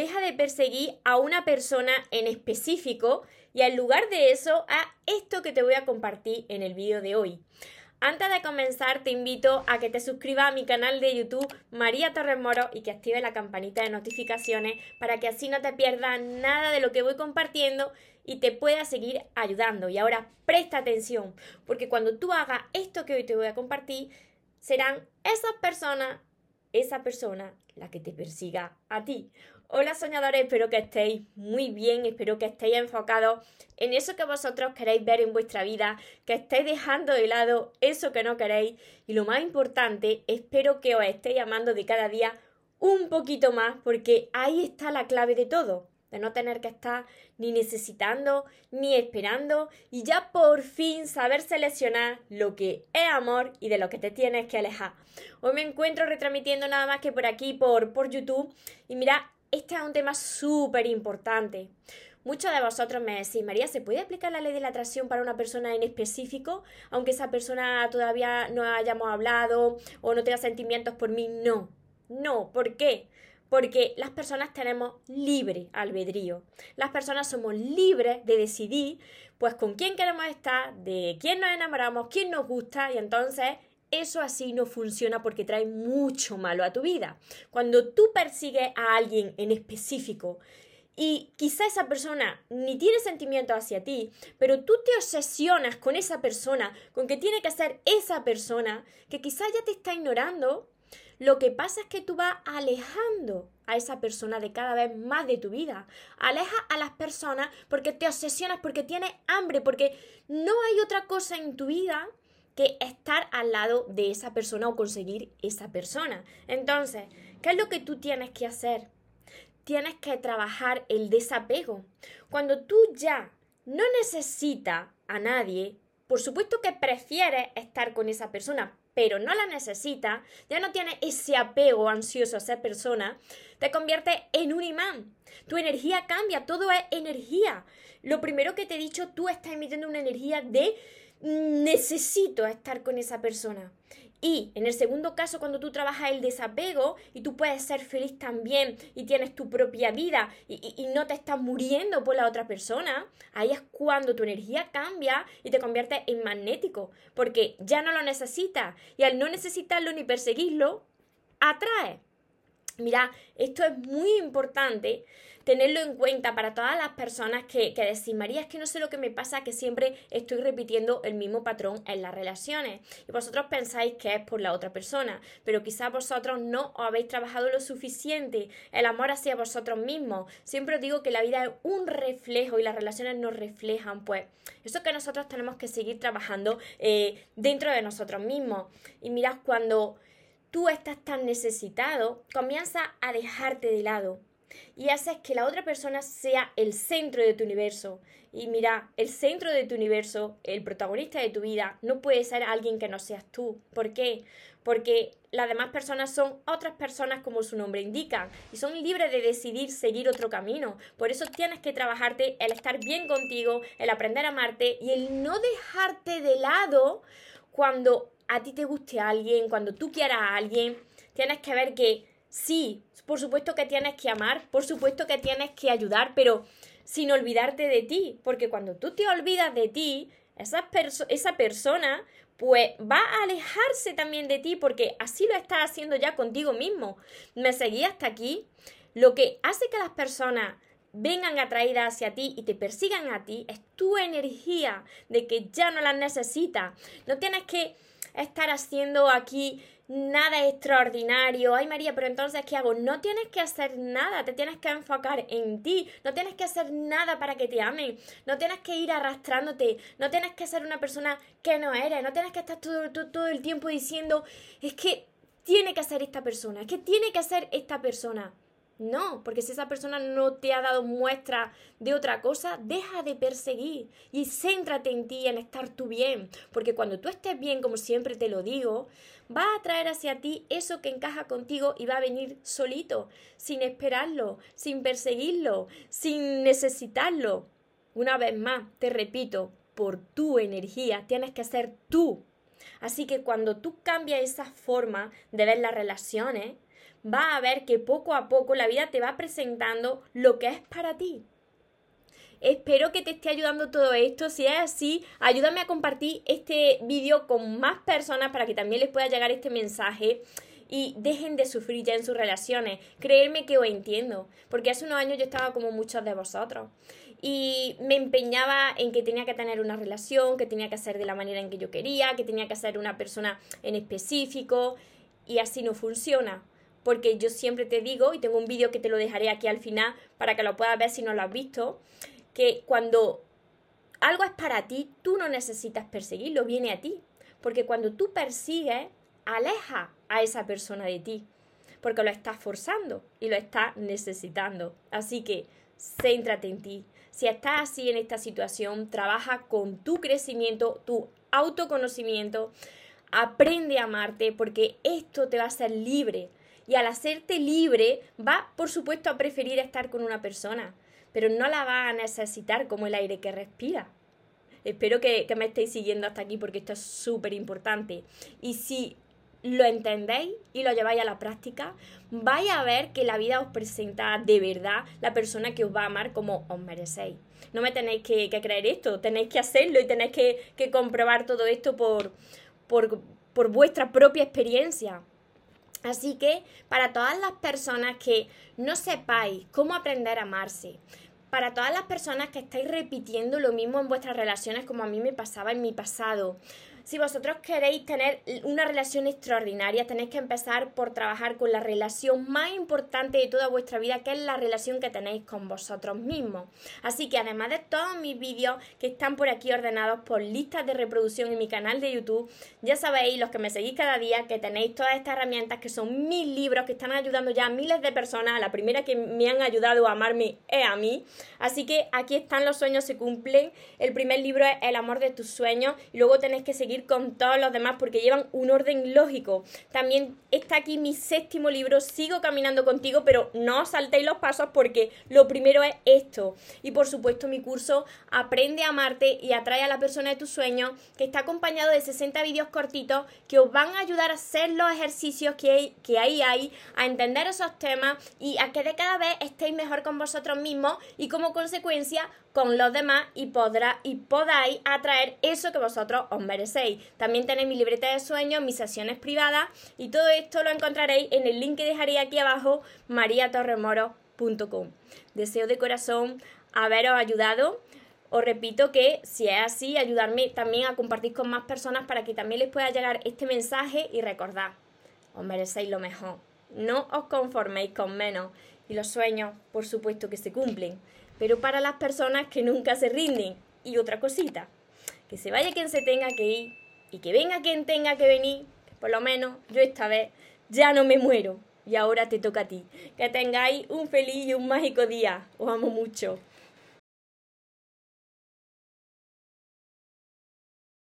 deja de perseguir a una persona en específico y en lugar de eso a esto que te voy a compartir en el vídeo de hoy. Antes de comenzar, te invito a que te suscribas a mi canal de YouTube María Torres Moro y que active la campanita de notificaciones para que así no te pierdas nada de lo que voy compartiendo y te pueda seguir ayudando. Y ahora presta atención, porque cuando tú hagas esto que hoy te voy a compartir, serán esas personas, esa persona la que te persiga a ti. Hola soñadores, espero que estéis muy bien, espero que estéis enfocados en eso que vosotros queréis ver en vuestra vida, que estéis dejando de lado eso que no queréis y lo más importante, espero que os estéis amando de cada día un poquito más porque ahí está la clave de todo de no tener que estar ni necesitando ni esperando y ya por fin saber seleccionar lo que es amor y de lo que te tienes que alejar. Hoy me encuentro retransmitiendo nada más que por aquí, por, por YouTube y mira, este es un tema súper importante. Muchos de vosotros me decís, María, ¿se puede aplicar la ley de la atracción para una persona en específico, aunque esa persona todavía no hayamos hablado o no tenga sentimientos por mí? No, no, ¿por qué? Porque las personas tenemos libre albedrío. Las personas somos libres de decidir, pues, con quién queremos estar, de quién nos enamoramos, quién nos gusta, y entonces eso así no funciona porque trae mucho malo a tu vida. Cuando tú persigues a alguien en específico y quizá esa persona ni tiene sentimientos hacia ti, pero tú te obsesionas con esa persona, con que tiene que ser esa persona, que quizá ya te está ignorando, lo que pasa es que tú vas alejando a esa persona de cada vez más de tu vida. Aleja a las personas porque te obsesionas, porque tienes hambre, porque no hay otra cosa en tu vida que estar al lado de esa persona o conseguir esa persona. Entonces, ¿qué es lo que tú tienes que hacer? Tienes que trabajar el desapego. Cuando tú ya no necesitas a nadie, por supuesto que prefieres estar con esa persona, pero no la necesitas, ya no tienes ese apego ansioso a esa persona, te convierte en un imán. Tu energía cambia, todo es energía. Lo primero que te he dicho, tú estás emitiendo una energía de necesito estar con esa persona. Y en el segundo caso, cuando tú trabajas el desapego y tú puedes ser feliz también y tienes tu propia vida y, no te estás muriendo por la otra persona, ahí es cuando tu energía cambia y te convierte en magnético, porque ya no lo necesitas y al no necesitarlo ni perseguirlo, atrae. Mira, esto es muy importante tenerlo en cuenta para todas las personas que, que decís, María, es que no sé lo que me pasa, que siempre estoy repitiendo el mismo patrón en las relaciones. Y vosotros pensáis que es por la otra persona, pero quizás vosotros no os habéis trabajado lo suficiente. El amor hacia vosotros mismos. Siempre os digo que la vida es un reflejo y las relaciones nos reflejan, pues eso que nosotros tenemos que seguir trabajando eh, dentro de nosotros mismos. Y mirad, cuando tú estás tan necesitado, comienza a dejarte de lado y haces que la otra persona sea el centro de tu universo. Y mira, el centro de tu universo, el protagonista de tu vida, no puede ser alguien que no seas tú. ¿Por qué? Porque las demás personas son otras personas como su nombre indica y son libres de decidir seguir otro camino. Por eso tienes que trabajarte el estar bien contigo, el aprender a amarte y el no dejarte de lado cuando a ti te guste a alguien, cuando tú quieras a alguien. Tienes que ver que sí, por supuesto que tienes que amar, por supuesto que tienes que ayudar, pero sin olvidarte de ti, porque cuando tú te olvidas de ti, esa, esa persona pues va a alejarse también de ti porque así lo estás haciendo ya contigo mismo. Me seguí hasta aquí. Lo que hace que las personas vengan atraídas hacia ti y te persigan a ti es tu energía de que ya no las necesitas. No tienes que estar haciendo aquí nada extraordinario. Ay María, pero entonces ¿qué hago? No tienes que hacer nada, te tienes que enfocar en ti, no tienes que hacer nada para que te amen, no tienes que ir arrastrándote, no tienes que ser una persona que no eres, no tienes que estar todo, todo, el tiempo diciendo, es que tiene que ser esta persona, es que tiene que ser esta persona. No, porque si esa persona no te ha dado muestra de otra cosa, deja de perseguir y céntrate en ti, en estar tú bien. Porque cuando tú estés bien, como siempre te lo digo, va a traer hacia ti eso que encaja contigo y va a venir solito, sin esperarlo, sin perseguirlo, sin necesitarlo. Una vez más, te repito, por tu energía tienes que ser tú. Así que cuando tú cambias esa forma de ver las relaciones, vas a ver que poco a poco la vida te va presentando lo que es para ti. Espero que te esté ayudando todo esto. Si es así, ayúdame a compartir este vídeo con más personas para que también les pueda llegar este mensaje y dejen de sufrir ya en sus relaciones. Creerme que os entiendo, porque hace unos años yo estaba como muchos de vosotros y me empeñaba en que tenía que tener una relación, que tenía que ser de la manera en que yo quería, que tenía que ser una persona en específico y así no funciona. Porque yo siempre te digo, y tengo un vídeo que te lo dejaré aquí al final para que lo puedas ver si no lo has visto, que cuando algo es para ti, tú no necesitas perseguirlo, viene a ti. Porque cuando tú persigues, aleja a esa persona de ti. Porque lo estás forzando y lo estás necesitando. Así que céntrate en ti. Si estás así en esta situación, trabaja con tu crecimiento, tu autoconocimiento. Aprende a amarte porque esto te va a hacer libre. Y al hacerte libre, va, por supuesto, a preferir estar con una persona pero no la va a necesitar como el aire que respira. Espero que, me estéis siguiendo hasta aquí porque esto es súper importante. Y si lo entendéis y lo lleváis a la práctica, vais a ver que la vida os presenta de verdad la persona que os va a amar como os merecéis. No me tenéis que, creer esto, tenéis que hacerlo y tenéis que, que comprobar todo esto por, por, por vuestra propia experiencia. Así que para todas las personas que no sepáis cómo aprender a amarse, para todas las personas que estáis repitiendo lo mismo en vuestras relaciones como a mí me pasaba en mi pasado, si vosotros queréis tener una relación extraordinaria, tenéis que empezar por trabajar con la relación más importante de toda vuestra vida, que es la relación que tenéis con vosotros mismos. Así que además de todos mis vídeos que están por aquí ordenados por listas de reproducción en mi canal de YouTube, ya sabéis, los que me seguís cada día, que tenéis todas estas herramientas que son mis libros que están ayudando ya a miles de personas. La primera que me han ayudado a amarme es a mí. Así que aquí están los sueños se cumplen. El primer libro es El amor de tus sueños y luego tenéis que seguir con todos los demás porque llevan un orden lógico. También está aquí mi séptimo libro, Sigo caminando contigo, pero no saltéis los pasos porque lo primero es esto. Y por supuesto mi curso Aprende a amarte y atrae a la persona de tus sueños, que está acompañado de 60 vídeos cortitos que os van a ayudar a hacer los ejercicios que, hay, que ahí hay, a entender esos temas y a que de cada vez estéis mejor con vosotros mismos y como consecuencia con los demás y, podrá, y podáis atraer eso que vosotros os merecéis. También tenéis mi libreta de sueños, mis sesiones privadas y todo esto lo encontraréis en el link que dejaré aquí abajo, mariatorremoro.com. Deseo de corazón haberos ayudado. Os repito que si es así, ayudarme también a compartir con más personas para que también les pueda llegar este mensaje y recordad, os merecéis lo mejor. No os conforméis con menos y los sueños, por supuesto que se cumplen pero para las personas que nunca se rinden. Y otra cosita, que se vaya quien se tenga que ir y que venga quien tenga que venir, por lo menos yo esta vez ya no me muero y ahora te toca a ti. Que tengáis un feliz y un mágico día. Os amo mucho.